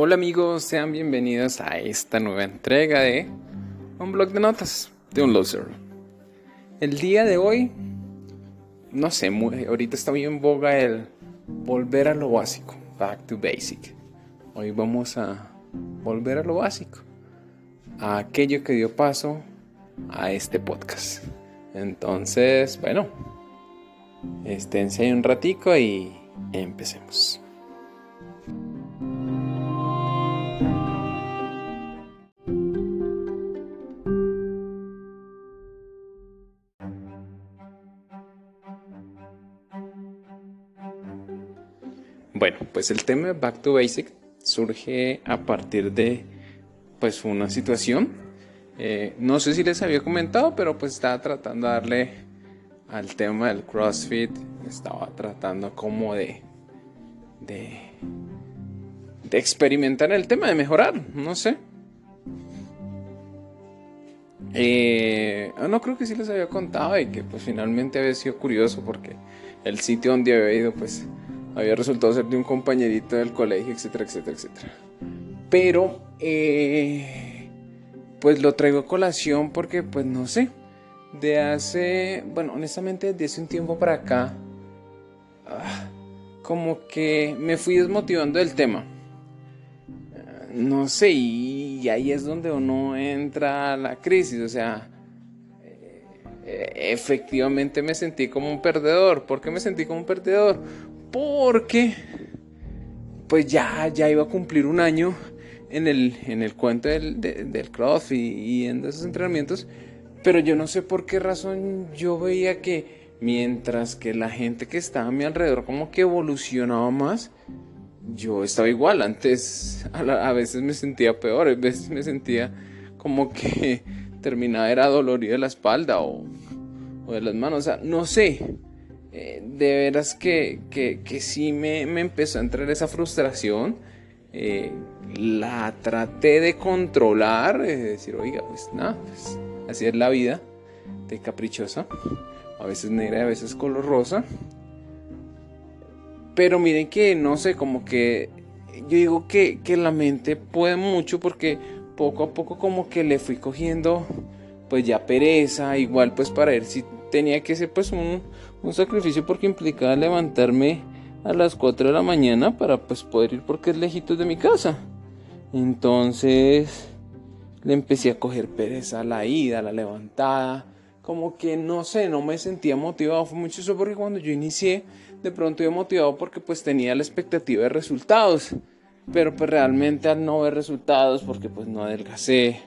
Hola amigos, sean bienvenidos a esta nueva entrega de un blog de notas de un loser. El día de hoy, no sé, ahorita está muy en boga el volver a lo básico, back to basic. Hoy vamos a volver a lo básico, a aquello que dio paso a este podcast. Entonces, bueno, esténse un ratico y empecemos. Pues el tema Back to Basic surge a partir de pues una situación. Eh, no sé si les había comentado, pero pues estaba tratando de darle al tema del CrossFit. Estaba tratando como de, de, de experimentar el tema, de mejorar, no sé. Eh, no creo que sí les había contado y que pues finalmente había sido curioso porque el sitio donde había ido pues había resultado ser de un compañerito del colegio, etcétera, etcétera, etcétera. Pero, eh, pues lo traigo a colación porque, pues no sé, de hace, bueno, honestamente, desde hace un tiempo para acá, ah, como que me fui desmotivando del tema. No sé, y ahí es donde uno entra la crisis, o sea, eh, efectivamente me sentí como un perdedor. ¿Por qué me sentí como un perdedor? Porque pues ya, ya iba a cumplir un año en el, en el cuento del, del CrossFit y, en esos entrenamientos, pero yo no sé por qué razón yo veía que mientras que la gente que estaba a mi alrededor como que evolucionaba más, yo estaba igual, antes a, veces me sentía peor, a veces me sentía como que terminaba era dolorido de la espalda o, o de las manos, o sea, no sé, eh, de veras que, que, que sí me, me, empezó a entrar esa frustración. Eh, la traté de controlar, es decir, oiga, pues nada, pues, así es la vida, de caprichosa, a veces negra, a veces color rosa. Pero miren que, no sé, como que yo digo que, que la mente puede mucho porque poco a poco como que le fui cogiendo pues ya pereza, igual pues para ver si tenía que ser pues un, un sacrificio porque implicaba levantarme a las 4 de la mañana para pues poder ir porque es lejitos de mi casa. Entonces le empecé a coger pereza la ida, la levantada. Como que no sé, no me sentía motivado. Fue mucho eso porque cuando yo inicié, de pronto iba motivado porque pues tenía la expectativa de resultados. Pero pues realmente al no ver resultados, porque pues no adelgacé,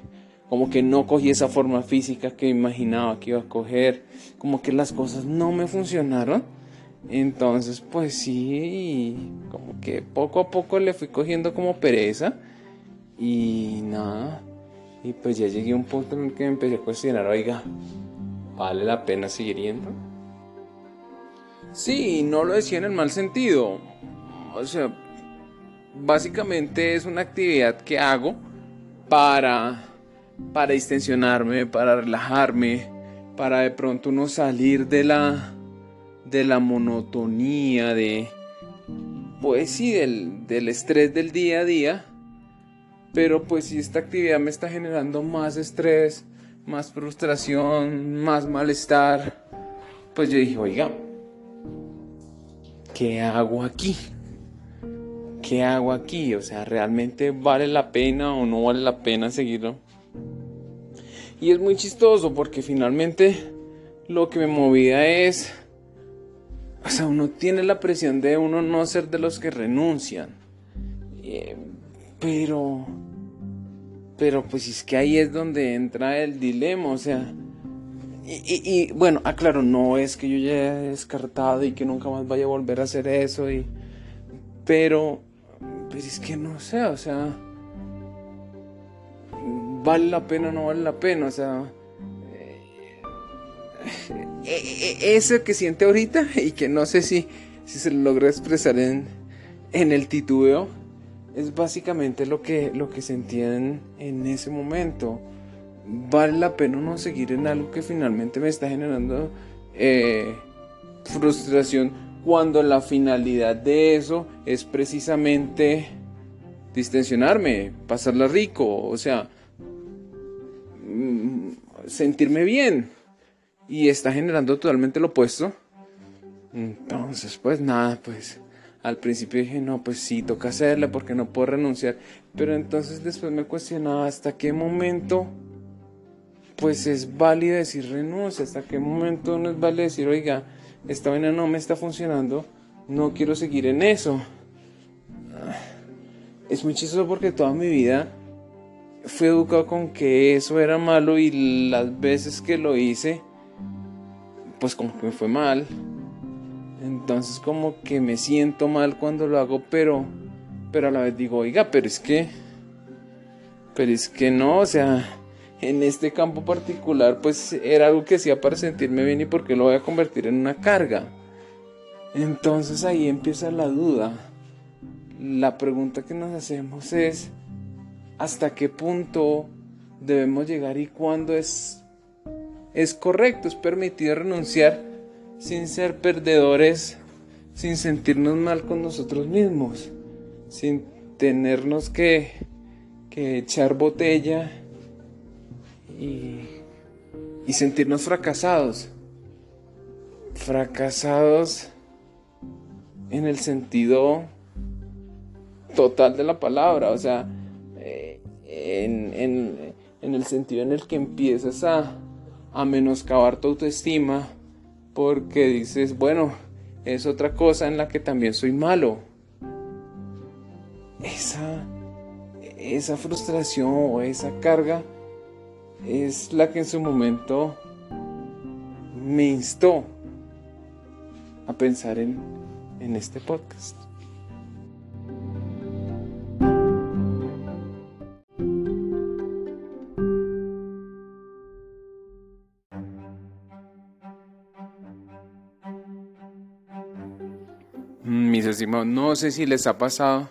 como que no cogí esa forma física que imaginaba que iba a coger, como que las cosas no me funcionaron. Entonces, pues sí, como que poco a poco le fui cogiendo como pereza y nada. Y pues ya llegué a un punto en el que me empecé a cuestionar, oiga, ¿vale la pena seguir yendo? Sí, no lo decía en el mal sentido. O sea, básicamente es una actividad que hago para para distensionarme, para relajarme, para de pronto no salir de la de la monotonía de pues sí del, del estrés del día a día pero pues si esta actividad me está generando más estrés más frustración más malestar pues yo dije oiga ¿qué hago aquí? ¿qué hago aquí? o sea ¿realmente vale la pena o no vale la pena seguirlo? Y es muy chistoso porque finalmente lo que me movía es... O sea, uno tiene la presión de uno no ser de los que renuncian. Eh, pero... Pero pues es que ahí es donde entra el dilema, o sea... Y, bueno, aclaro, no es que yo ya haya descartado y que nunca más vaya a volver a hacer eso y... Pero... Pues es que no sé, o sea vale la pena o no vale la pena, o sea, eh, eh, eh, eso que siente ahorita y que no sé si, si se lo logra expresar en, en el titubeo, es básicamente lo que, lo que sentía en, ese momento. Vale la pena no seguir en algo que finalmente me está generando frustración cuando la finalidad de eso es precisamente distensionarme, pasarla rico, o sea, sentirme bien. Y está generando totalmente lo opuesto. Entonces, pues nada, pues al principio dije, no, pues sí, toca hacerla porque no puedo renunciar. Pero entonces después me cuestionaba hasta qué momento, pues es válido decir renuncia, hasta qué momento no es válido decir, oiga, esta vaina no me está funcionando, no quiero seguir en eso. Es muy chistoso porque toda mi vida fui educado con que eso era malo y las veces que lo hice, pues como que me fue mal. Entonces como que me siento mal cuando lo hago, pero pero a la vez digo, "Oiga, pero es que pero es que no, o sea, en este campo particular pues era algo que hacía para sentirme bien y porque lo voy a convertir en una carga." Entonces ahí empieza la duda. La pregunta que nos hacemos es hasta qué punto debemos llegar y cuándo es es correcto, es permitido renunciar sin ser perdedores, sin sentirnos mal con nosotros mismos, sin tenernos que, que echar botella y, y sentirnos fracasados. Fracasados en el sentido total de la palabra, o sea, en, en, el sentido en el que empiezas a, a menoscabar tu autoestima, porque dices, bueno, es otra cosa en la que también soy malo. Esa, esa frustración o esa carga es la que en su momento me instó a pensar en, en este podcast. No sé si les ha pasado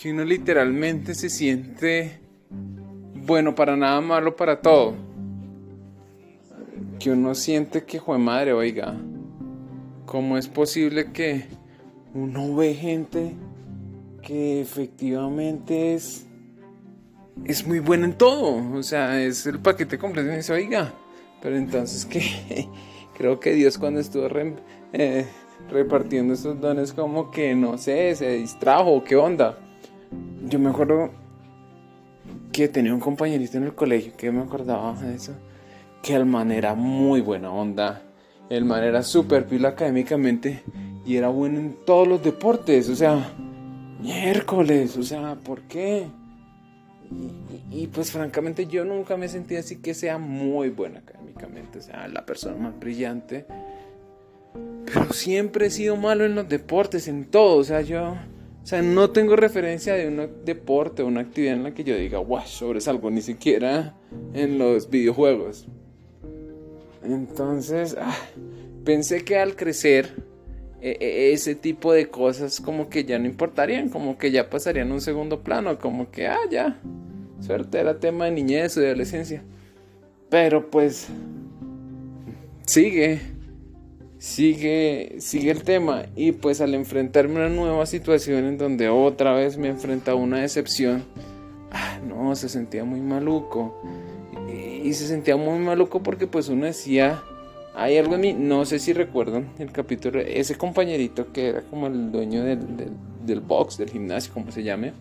que uno literalmente se siente bueno para nada, malo para todo. Que uno siente que, joder madre, oiga, ¿cómo es posible que uno ve gente que efectivamente es, es muy buena en todo? O sea, es el paquete completo y dice, oiga, pero entonces que creo que Dios cuando estuvo eh, repartiendo esos dones como que no sé, se distrajo, qué onda. Yo me acuerdo que tenía un compañerito en el colegio que me acordaba de eso, que el man era muy buena onda, el man era súper pila académicamente y era bueno en todos los deportes, o sea, miércoles, o sea, ¿por qué? Y, y, pues francamente yo nunca me sentí así que sea muy buena académicamente, o sea, la persona más brillante pero siempre he sido malo en los deportes, en todo. O sea, yo. O sea, no tengo referencia de un deporte o una actividad en la que yo diga, wow, sobresalgo, ni siquiera en los videojuegos. Entonces, ah, pensé que al crecer, e, e, ese tipo de cosas como que ya no importarían, como que ya pasarían a un segundo plano, como que, ah, ya, suerte, era tema de niñez o de adolescencia. Pero pues, sigue sigue, sigue el tema. Y pues al enfrentarme a una nueva situación en donde otra vez me enfrenta a una decepción, ah, no, se sentía muy maluco. Y, se sentía muy maluco porque pues uno decía, hay algo en mí, no sé si recuerdan el capítulo, ese compañerito que era como el dueño del, del, box, del gimnasio, como se llame,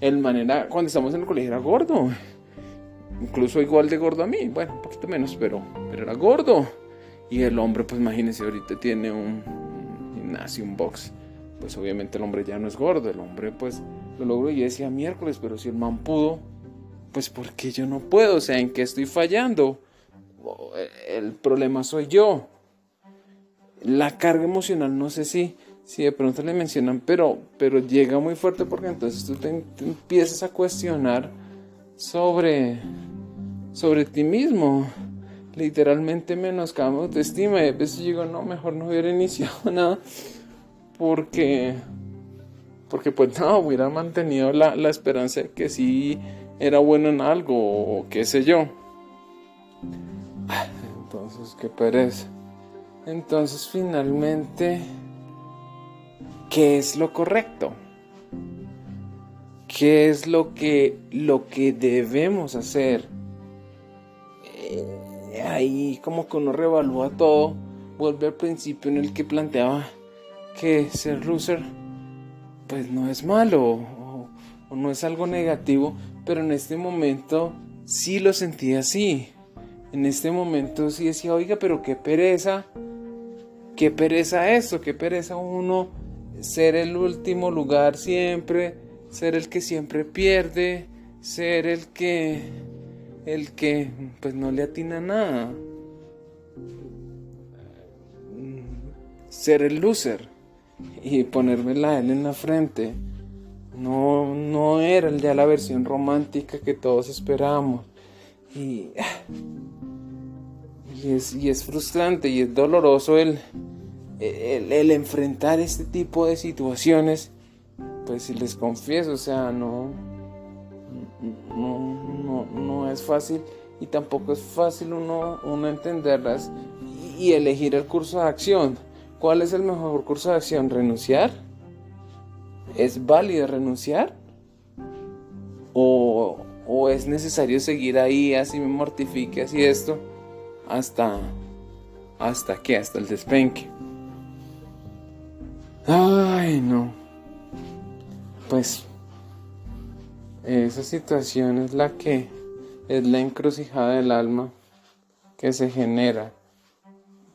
el manera, cuando estamos en el colegio era gordo, incluso igual de gordo a mí, bueno, un poquito menos, pero, pero era gordo. Y el hombre, pues imagínense, ahorita tiene un, gimnasio, un box. Pues obviamente el hombre ya no es gordo, el hombre pues lo logró. Y decía miércoles, pero si el man pudo, pues ¿por qué yo no puedo? O sea, ¿en qué estoy fallando? El problema soy yo. La carga emocional, no sé si, si de pronto le mencionan, pero, pero llega muy fuerte porque entonces tú te empiezas a cuestionar sobre, sobre ti mismo literalmente menoscabo mi autoestima y a veces digo, no, mejor no hubiera iniciado nada porque, porque pues no, hubiera mantenido la, la esperanza de que sí era bueno en algo o qué sé yo. Entonces, qué pereza. Entonces, finalmente, ¿qué es lo correcto? qué es lo que, lo que debemos hacer. Ahí como que uno revalúa todo, vuelve al principio en el que planteaba que ser loser pues no es malo o, no es algo negativo, pero en este momento sí lo sentí así. En este momento sí decía, oiga, pero qué pereza, qué pereza esto, qué pereza uno ser el último lugar siempre, ser el que siempre pierde, ser el que el que pues no le atina nada. Ser el loser y ponerme la él en la frente. No, no era ya la versión romántica que todos esperábamos. Y, y, es, y es frustrante y es doloroso el, el, enfrentar este tipo de situaciones, pues si les confieso, o sea, no, no, es fácil y tampoco es fácil uno, uno entenderlas y, elegir el curso de acción. ¿Cuál es el mejor curso de acción? ¿Renunciar? ¿Es válido renunciar? ¿O, o es necesario seguir ahí, así me mortifique, así esto, hasta, hasta qué, hasta el despenque? Ay, no. Pues esa situación es la que es la encrucijada del alma que se genera.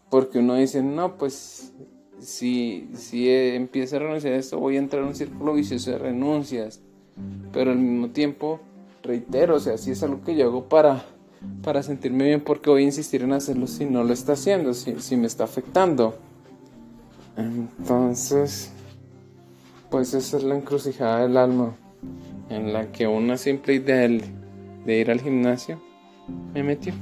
Porque uno dice, no, pues si, si empieza a renunciar a esto, voy a entrar en un círculo vicioso de renuncias. Pero al mismo tiempo, reitero, o sea, si es algo que yo hago para, para sentirme bien, porque voy a insistir en hacerlo si no lo está haciendo, si, si me está afectando. Entonces, pues esa es la encrucijada del alma en la que una simple idea de ir al gimnasio me metió.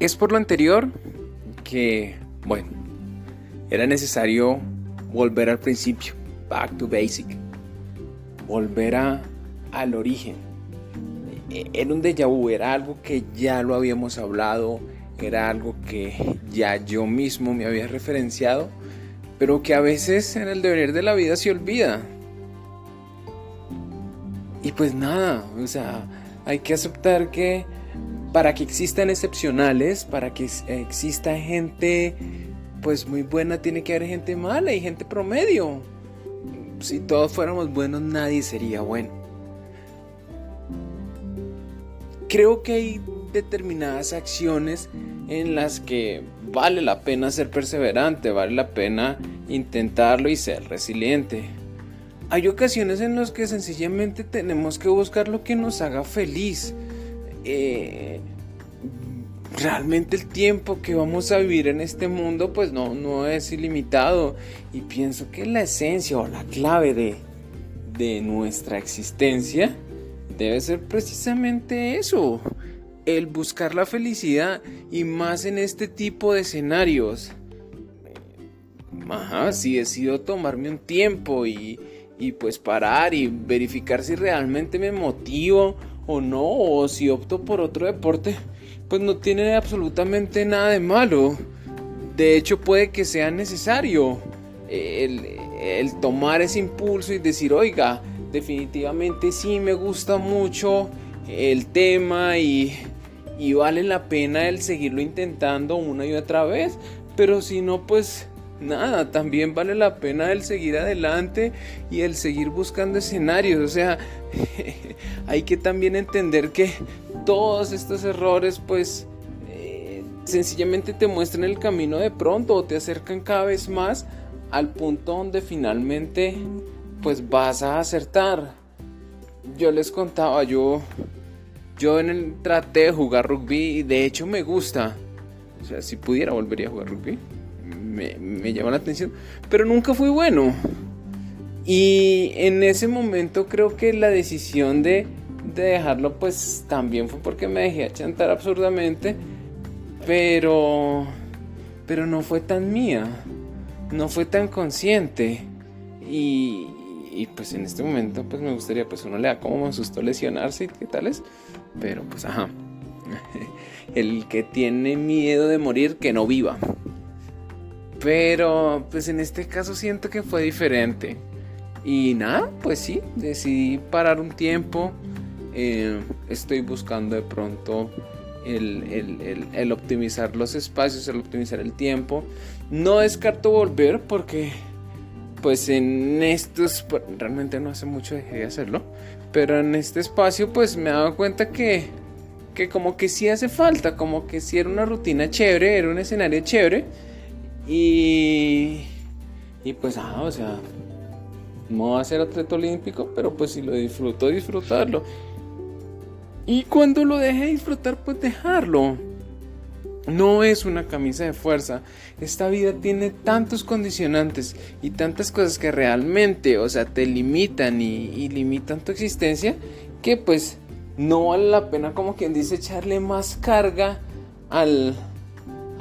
Es por lo anterior que, bueno, era necesario volver al principio, back to basic, volver a, al origen. E, era un déjà vu, era algo que ya lo habíamos hablado, era algo que ya yo mismo me había referenciado, pero que a veces en el devenir de la vida se olvida. Y pues nada, o sea, hay que aceptar que para que existan excepcionales, para que exista gente pues muy buena, tiene que haber gente mala y gente promedio. Si todos fuéramos buenos, nadie sería bueno. Creo que hay determinadas acciones en las que vale la pena ser perseverante, vale la pena intentarlo y ser resiliente. Hay ocasiones en las que sencillamente tenemos que buscar lo que nos haga feliz eh, realmente el tiempo que vamos a vivir en este mundo pues no, no es ilimitado y pienso que la esencia o la clave de, de nuestra existencia debe ser precisamente eso, el buscar la felicidad y más en este tipo de escenarios. Ajá, si decido tomarme un tiempo y, y pues parar y verificar si realmente me motivo o no, o si opto por otro deporte, pues no tiene absolutamente nada de malo. De hecho, puede que sea necesario el, tomar ese impulso y decir, oiga, definitivamente sí me gusta mucho el tema y, y vale la pena el seguirlo intentando una y otra vez. Pero si no, pues nada, también vale la pena el seguir adelante y el seguir buscando escenarios. O sea, hay que también entender que todos estos errores, pues, eh, sencillamente te muestran el camino de pronto o te acercan cada vez más al punto donde finalmente, pues, vas a acertar. Yo les contaba, yo, yo en el traté de jugar rugby y de hecho me gusta. O sea, si pudiera volvería a jugar rugby me, me llamó la atención, pero nunca fui bueno. Y en ese momento creo que la decisión de, de dejarlo pues también fue porque me dejé chantar absurdamente, pero pero no fue tan mía, no fue tan consciente. Y, pues en este momento pues me gustaría pues uno le da como un susto lesionarse y qué tal es, pero pues ajá. El que tiene miedo de morir que no viva. Pero pues en este caso siento que fue diferente. Y nada, pues sí, decidí parar un tiempo. Eh, estoy buscando de pronto el, optimizar los espacios, el optimizar el tiempo. No descarto volver porque pues en estos, realmente no hace mucho dejé de hacerlo, pero en este espacio pues me he dado cuenta que, que como que sí hace falta, como que sí era una rutina chévere, era un escenario chévere y, y pues, ah, o sea, no va a ser atleta olímpico, pero pues si lo disfruto, disfrutarlo. Y cuando lo deje disfrutar, pues dejarlo. No es una camisa de fuerza. Esta vida tiene tantos condicionantes y tantas cosas que realmente, o sea, te limitan y, limitan tu existencia que pues no vale la pena como quien dice echarle más carga al,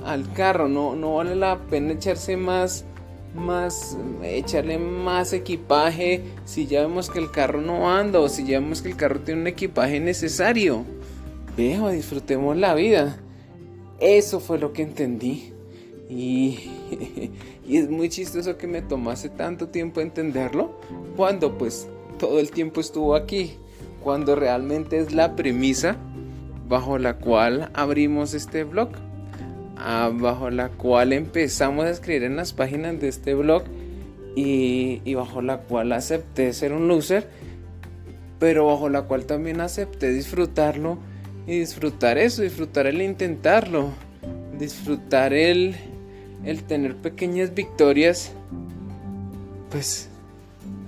al carro. No, no vale la pena echarse más más, echarle más equipaje si ya vemos que el carro no anda o si ya vemos que el carro tiene un equipaje necesario. Veo, disfrutemos la vida. Eso fue lo que entendí. Y, y es muy chistoso que me tomase tanto tiempo entenderlo cuando pues todo el tiempo estuvo aquí. Cuando realmente es la premisa bajo la cual abrimos este blog bajo la cual empezamos a escribir en las páginas de este blog y, bajo la cual acepté ser un loser, pero bajo la cual también acepté disfrutarlo y disfrutar eso, disfrutar el intentarlo, disfrutar el, el tener pequeñas victorias, pues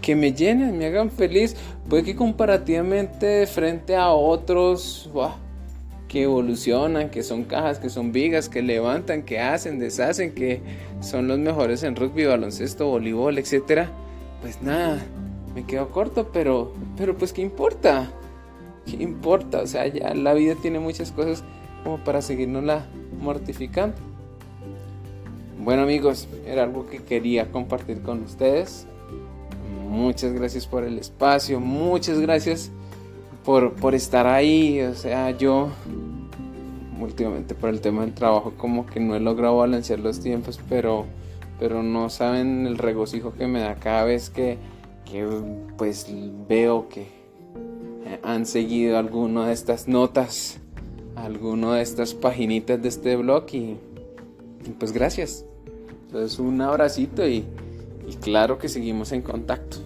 que me llenen, me hagan feliz. Puede que comparativamente frente a otros, que evolucionan, que son cajas, que son vigas, que levantan, que hacen, deshacen, que son los mejores en rugby, baloncesto, voleibol, etcétera. Pues nada, me quedo corto, pero pero pues qué importa? ¿Qué importa? O sea, ya la vida tiene muchas cosas como para seguirnos la mortificando. Bueno amigos, era algo que quería compartir con ustedes. Muchas gracias por el espacio, muchas gracias por, por estar ahí. O sea, yo últimamente por el tema del trabajo como que no he logrado balancear los tiempos, pero, pero no saben el regocijo que me da cada vez que, que pues veo que han seguido alguna de estas notas, alguna de estas paginitas de este blog y, pues gracias. Entonces un abracito y, y claro que seguimos en contacto.